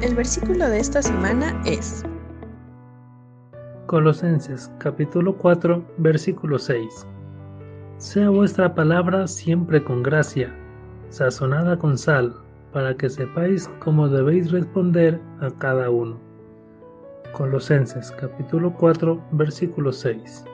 El versículo de esta semana es Colosenses capítulo 4 versículo 6. Sea vuestra palabra siempre con gracia, sazonada con sal, para que sepáis cómo debéis responder a cada uno. Colosenses capítulo 4 versículo 6.